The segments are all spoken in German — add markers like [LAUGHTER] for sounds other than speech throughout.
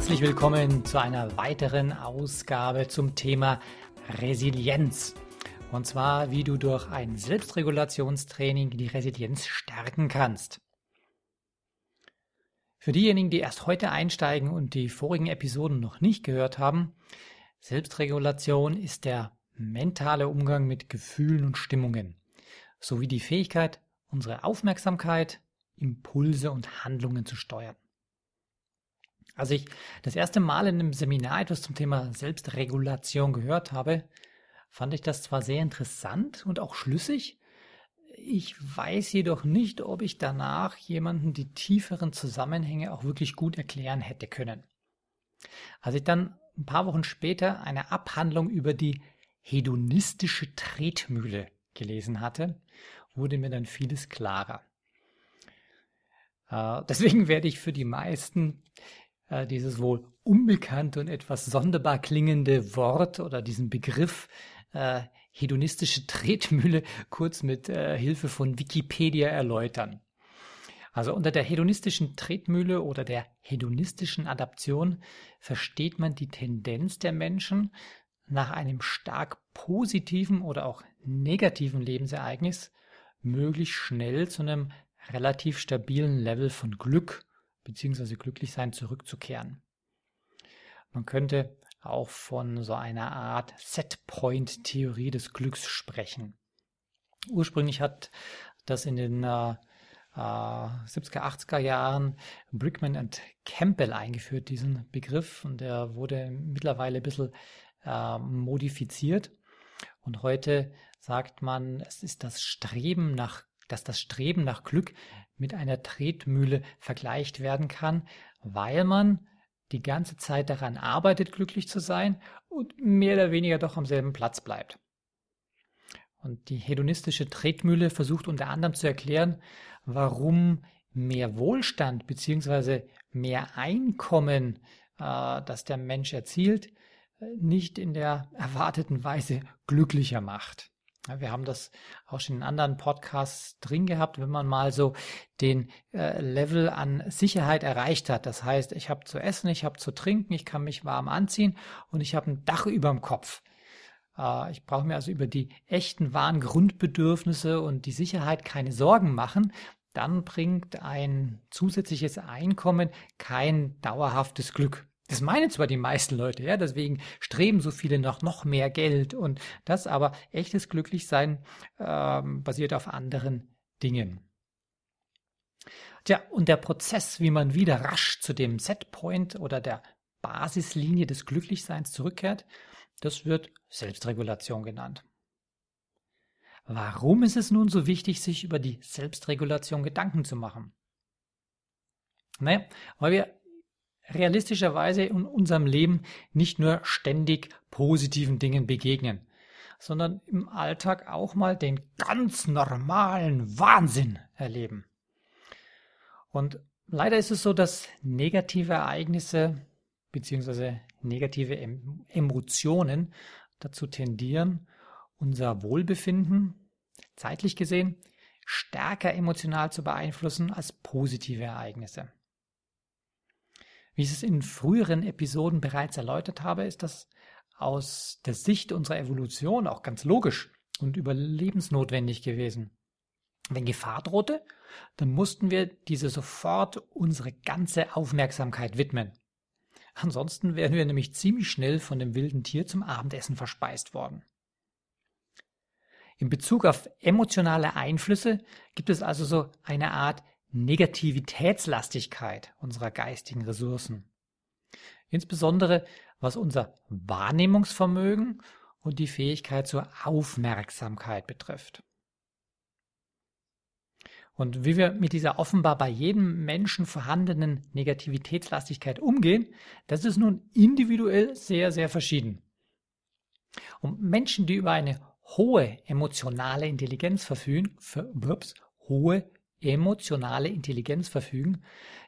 Herzlich willkommen zu einer weiteren Ausgabe zum Thema Resilienz. Und zwar, wie du durch ein Selbstregulationstraining die Resilienz stärken kannst. Für diejenigen, die erst heute einsteigen und die vorigen Episoden noch nicht gehört haben, Selbstregulation ist der mentale Umgang mit Gefühlen und Stimmungen sowie die Fähigkeit, unsere Aufmerksamkeit, Impulse und Handlungen zu steuern. Als ich das erste Mal in einem Seminar etwas zum Thema Selbstregulation gehört habe, fand ich das zwar sehr interessant und auch schlüssig, ich weiß jedoch nicht, ob ich danach jemanden die tieferen Zusammenhänge auch wirklich gut erklären hätte können. Als ich dann ein paar Wochen später eine Abhandlung über die hedonistische Tretmühle gelesen hatte, wurde mir dann vieles klarer. Äh, deswegen werde ich für die meisten äh, dieses wohl unbekannte und etwas sonderbar klingende Wort oder diesen Begriff äh, hedonistische Tretmühle kurz mit äh, Hilfe von Wikipedia erläutern. Also unter der hedonistischen Tretmühle oder der hedonistischen Adaption versteht man die Tendenz der Menschen, nach einem stark positiven oder auch negativen Lebensereignis möglichst schnell zu einem relativ stabilen Level von Glück bzw. Glücklichsein zurückzukehren. Man könnte auch von so einer Art Setpoint-Theorie des Glücks sprechen. Ursprünglich hat das in den äh, 70er, 80er Jahren Brickman und Campbell eingeführt, diesen Begriff, und der wurde mittlerweile ein bisschen äh, modifiziert. Und heute sagt man, es ist das Streben nach, dass das Streben nach Glück mit einer Tretmühle vergleicht werden kann, weil man die ganze Zeit daran arbeitet, glücklich zu sein und mehr oder weniger doch am selben Platz bleibt. Und die hedonistische Tretmühle versucht unter anderem zu erklären, warum mehr Wohlstand bzw. mehr Einkommen, äh, das der Mensch erzielt, nicht in der erwarteten Weise glücklicher macht. Wir haben das auch schon in anderen Podcasts drin gehabt, wenn man mal so den äh, Level an Sicherheit erreicht hat. Das heißt, ich habe zu essen, ich habe zu trinken, ich kann mich warm anziehen und ich habe ein Dach über dem Kopf. Äh, ich brauche mir also über die echten, wahren Grundbedürfnisse und die Sicherheit keine Sorgen machen. Dann bringt ein zusätzliches Einkommen kein dauerhaftes Glück. Das meinen zwar die meisten Leute, ja, deswegen streben so viele nach noch mehr Geld und das, aber echtes Glücklichsein ähm, basiert auf anderen Dingen. Tja, und der Prozess, wie man wieder rasch zu dem Setpoint oder der Basislinie des Glücklichseins zurückkehrt, das wird Selbstregulation genannt. Warum ist es nun so wichtig, sich über die Selbstregulation Gedanken zu machen? Naja, weil wir realistischerweise in unserem Leben nicht nur ständig positiven Dingen begegnen, sondern im Alltag auch mal den ganz normalen Wahnsinn erleben. Und leider ist es so, dass negative Ereignisse bzw. negative Emotionen dazu tendieren, unser Wohlbefinden, zeitlich gesehen, stärker emotional zu beeinflussen als positive Ereignisse. Wie ich es in früheren Episoden bereits erläutert habe, ist das aus der Sicht unserer Evolution auch ganz logisch und überlebensnotwendig gewesen. Wenn Gefahr drohte, dann mussten wir diese sofort unsere ganze Aufmerksamkeit widmen. Ansonsten wären wir nämlich ziemlich schnell von dem wilden Tier zum Abendessen verspeist worden. In Bezug auf emotionale Einflüsse gibt es also so eine Art Negativitätslastigkeit unserer geistigen Ressourcen. Insbesondere was unser Wahrnehmungsvermögen und die Fähigkeit zur Aufmerksamkeit betrifft. Und wie wir mit dieser offenbar bei jedem Menschen vorhandenen Negativitätslastigkeit umgehen, das ist nun individuell sehr, sehr verschieden. Und Menschen, die über eine hohe emotionale Intelligenz verfügen, für, ups, hohe emotionale Intelligenz verfügen,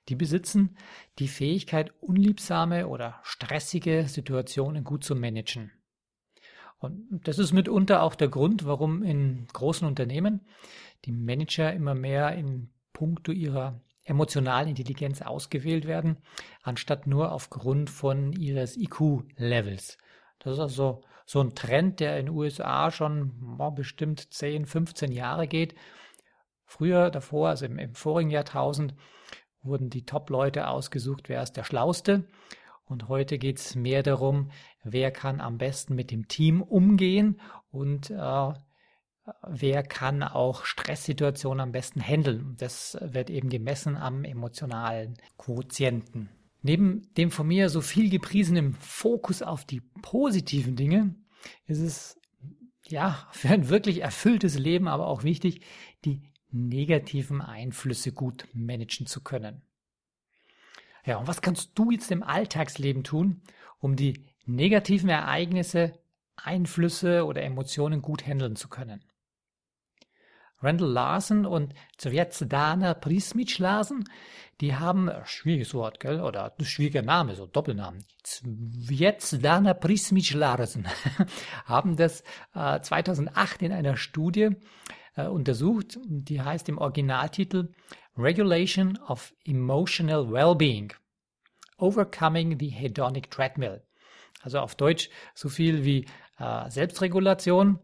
die besitzen die Fähigkeit, unliebsame oder stressige Situationen gut zu managen. Und das ist mitunter auch der Grund, warum in großen Unternehmen die Manager immer mehr in puncto ihrer emotionalen Intelligenz ausgewählt werden, anstatt nur aufgrund von ihres IQ-Levels. Das ist also so ein Trend, der in den USA schon oh, bestimmt 10, 15 Jahre geht. Früher, davor, also im, im vorigen Jahrtausend, wurden die Top-Leute ausgesucht, wer ist der Schlauste. Und heute geht es mehr darum, wer kann am besten mit dem Team umgehen und äh, wer kann auch Stresssituationen am besten handeln. Das wird eben gemessen am emotionalen Quotienten. Neben dem von mir so viel gepriesenen Fokus auf die positiven Dinge ist es ja für ein wirklich erfülltes Leben aber auch wichtig, die negativen Einflüsse gut managen zu können. Ja, und was kannst du jetzt im Alltagsleben tun, um die negativen Ereignisse, Einflüsse oder Emotionen gut handeln zu können? Randall Larsen und Zvezdana Prismic Larsen, die haben, schwieriges Wort, gell, oder schwieriger Name, so Doppelnamen, Zvezdana Prismic Larsen, [LAUGHS] haben das äh, 2008 in einer Studie äh, untersucht, die heißt im Originaltitel Regulation of Emotional Wellbeing, Overcoming the Hedonic Treadmill. Also auf Deutsch so viel wie äh, Selbstregulation,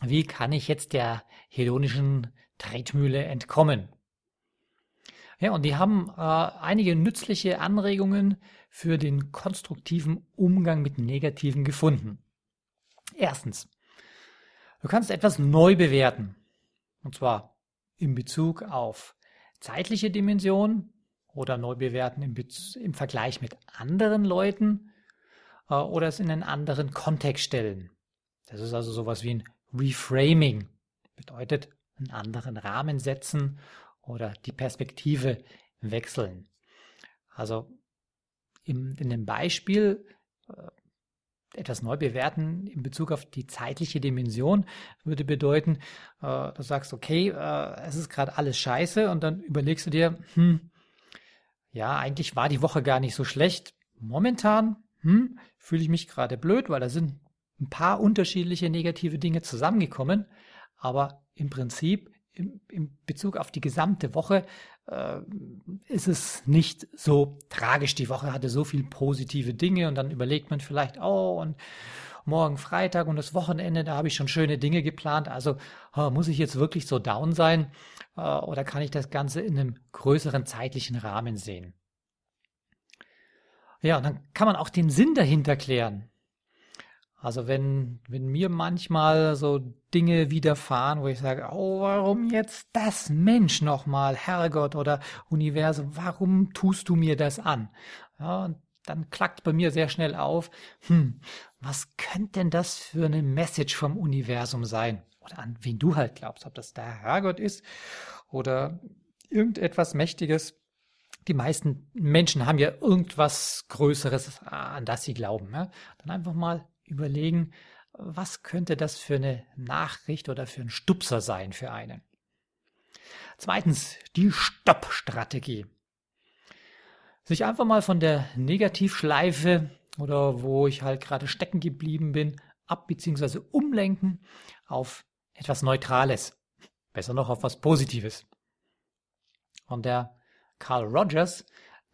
wie kann ich jetzt der hedonischen Tretmühle entkommen? Ja, und die haben äh, einige nützliche Anregungen für den konstruktiven Umgang mit Negativen gefunden. Erstens, du kannst etwas neu bewerten. Und zwar in Bezug auf zeitliche Dimension oder neu bewerten im, im Vergleich mit anderen Leuten äh, oder es in einen anderen Kontext stellen. Das ist also sowas wie ein Reframing bedeutet einen anderen Rahmen setzen oder die Perspektive wechseln. Also im, in dem Beispiel äh, etwas neu bewerten in Bezug auf die zeitliche Dimension würde bedeuten, äh, du sagst, okay, äh, es ist gerade alles scheiße und dann überlegst du dir, hm, ja, eigentlich war die Woche gar nicht so schlecht. Momentan hm, fühle ich mich gerade blöd, weil da sind ein paar unterschiedliche negative Dinge zusammengekommen, aber im Prinzip im, im Bezug auf die gesamte Woche äh, ist es nicht so tragisch. Die Woche hatte so viele positive Dinge und dann überlegt man vielleicht, oh, und morgen Freitag und das Wochenende, da habe ich schon schöne Dinge geplant. Also oh, muss ich jetzt wirklich so down sein äh, oder kann ich das Ganze in einem größeren zeitlichen Rahmen sehen? Ja, und dann kann man auch den Sinn dahinter klären. Also wenn, wenn mir manchmal so Dinge widerfahren, wo ich sage, oh, warum jetzt das Mensch nochmal, Herrgott oder Universum, warum tust du mir das an? Ja, und dann klackt bei mir sehr schnell auf, hm, was könnte denn das für eine Message vom Universum sein? Oder an wen du halt glaubst, ob das der Herrgott ist oder irgendetwas Mächtiges. Die meisten Menschen haben ja irgendwas Größeres, an das sie glauben. Ja? Dann einfach mal überlegen, was könnte das für eine Nachricht oder für ein Stupser sein für einen. Zweitens, die Stoppstrategie. Sich einfach mal von der Negativschleife oder wo ich halt gerade stecken geblieben bin, ab bzw. umlenken auf etwas Neutrales. Besser noch auf was Positives. Und der Carl Rogers,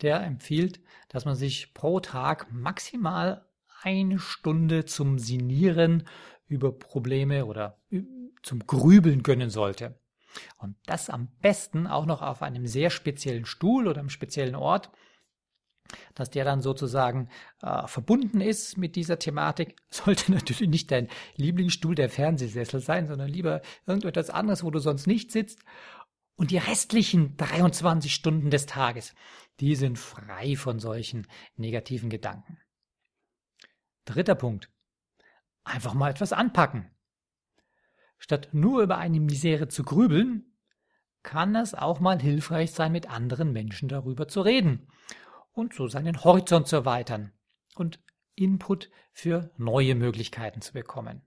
der empfiehlt, dass man sich pro Tag maximal eine Stunde zum Sinieren über Probleme oder zum Grübeln gönnen sollte. Und das am besten auch noch auf einem sehr speziellen Stuhl oder einem speziellen Ort, dass der dann sozusagen äh, verbunden ist mit dieser Thematik. [LAUGHS] Sollte natürlich nicht dein Lieblingsstuhl der Fernsehsessel sein, sondern lieber irgendetwas anderes, wo du sonst nicht sitzt. Und die restlichen 23 Stunden des Tages, die sind frei von solchen negativen Gedanken. Dritter Punkt. Einfach mal etwas anpacken. Statt nur über eine Misere zu grübeln, kann es auch mal hilfreich sein, mit anderen Menschen darüber zu reden und so seinen Horizont zu erweitern und Input für neue Möglichkeiten zu bekommen.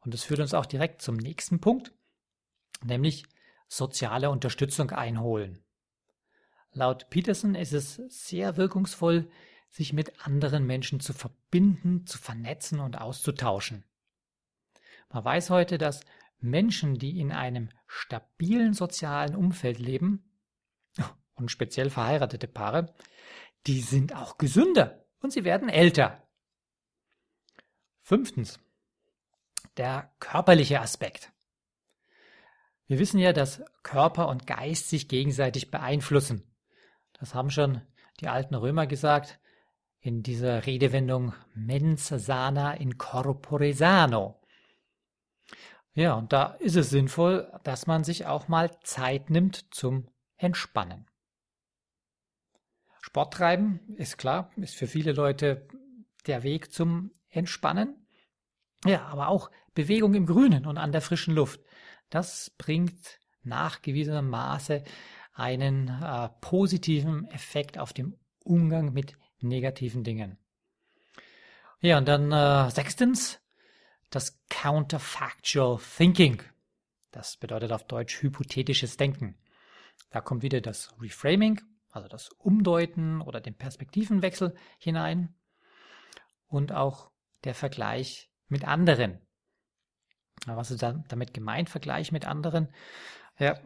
Und das führt uns auch direkt zum nächsten Punkt, nämlich soziale Unterstützung einholen. Laut Peterson ist es sehr wirkungsvoll, sich mit anderen Menschen zu verbinden, zu vernetzen und auszutauschen. Man weiß heute, dass Menschen, die in einem stabilen sozialen Umfeld leben, [LAUGHS] und speziell verheiratete Paare, die sind auch gesünder und sie werden älter. Fünftens, der körperliche Aspekt. Wir wissen ja, dass Körper und Geist sich gegenseitig beeinflussen. Das haben schon die alten Römer gesagt in dieser Redewendung mens sana in corpore sano. Ja, und da ist es sinnvoll, dass man sich auch mal Zeit nimmt zum Entspannen. Sport treiben ist klar, ist für viele Leute der Weg zum Entspannen. Ja, aber auch Bewegung im Grünen und an der frischen Luft. Das bringt nachgewiesenem Maße einen äh, positiven Effekt auf den Umgang mit negativen Dingen. Ja, und dann äh, sechstens, das Counterfactual Thinking. Das bedeutet auf Deutsch hypothetisches Denken. Da kommt wieder das Reframing, also das Umdeuten oder den Perspektivenwechsel hinein und auch der Vergleich mit anderen. Was ist damit gemeint, Vergleich mit anderen? Ja,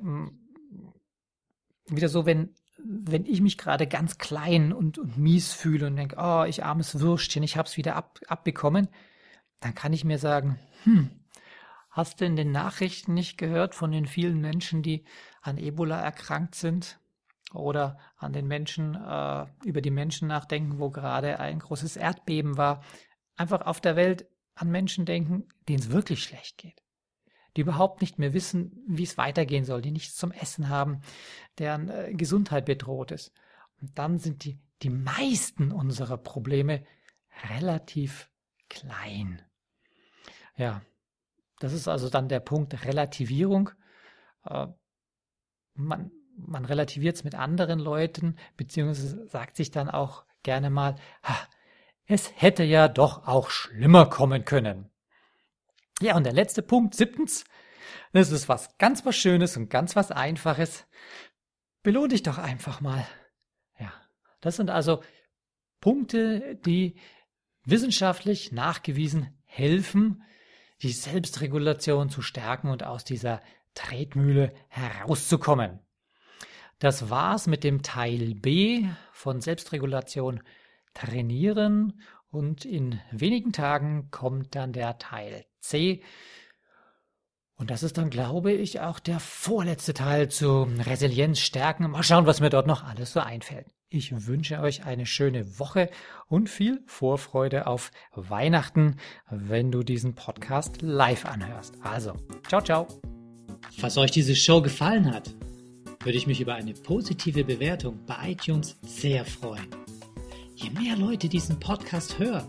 wieder so, wenn, wenn ich mich gerade ganz klein und, und mies fühle und denke, oh, ich armes Würstchen, ich habe es wieder ab, abbekommen, dann kann ich mir sagen, hm, hast du in den Nachrichten nicht gehört von den vielen Menschen, die an Ebola erkrankt sind? Oder an den Menschen, äh, über die Menschen nachdenken, wo gerade ein großes Erdbeben war. Einfach auf der Welt an Menschen denken, denen es wirklich schlecht geht. Die überhaupt nicht mehr wissen, wie es weitergehen soll, die nichts zum Essen haben, deren äh, Gesundheit bedroht ist. Und dann sind die, die meisten unserer Probleme relativ klein. Ja, das ist also dann der Punkt Relativierung. Äh, man, man relativiert es mit anderen Leuten, beziehungsweise sagt sich dann auch gerne mal, es hätte ja doch auch schlimmer kommen können. Ja, und der letzte Punkt, siebtens, das ist was ganz was Schönes und ganz was Einfaches. Belohn dich doch einfach mal. Ja, das sind also Punkte, die wissenschaftlich nachgewiesen helfen, die Selbstregulation zu stärken und aus dieser Tretmühle herauszukommen. Das war's mit dem Teil B von Selbstregulation trainieren und in wenigen Tagen kommt dann der Teil C. Und das ist dann, glaube ich, auch der vorletzte Teil zu Resilienz stärken. Mal schauen, was mir dort noch alles so einfällt. Ich wünsche euch eine schöne Woche und viel Vorfreude auf Weihnachten, wenn du diesen Podcast live anhörst. Also, ciao, ciao. Falls euch diese Show gefallen hat, würde ich mich über eine positive Bewertung bei iTunes sehr freuen. Je mehr Leute diesen Podcast hören,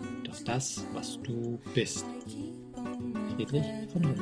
durch das, was du bist. Friedrich von Hull.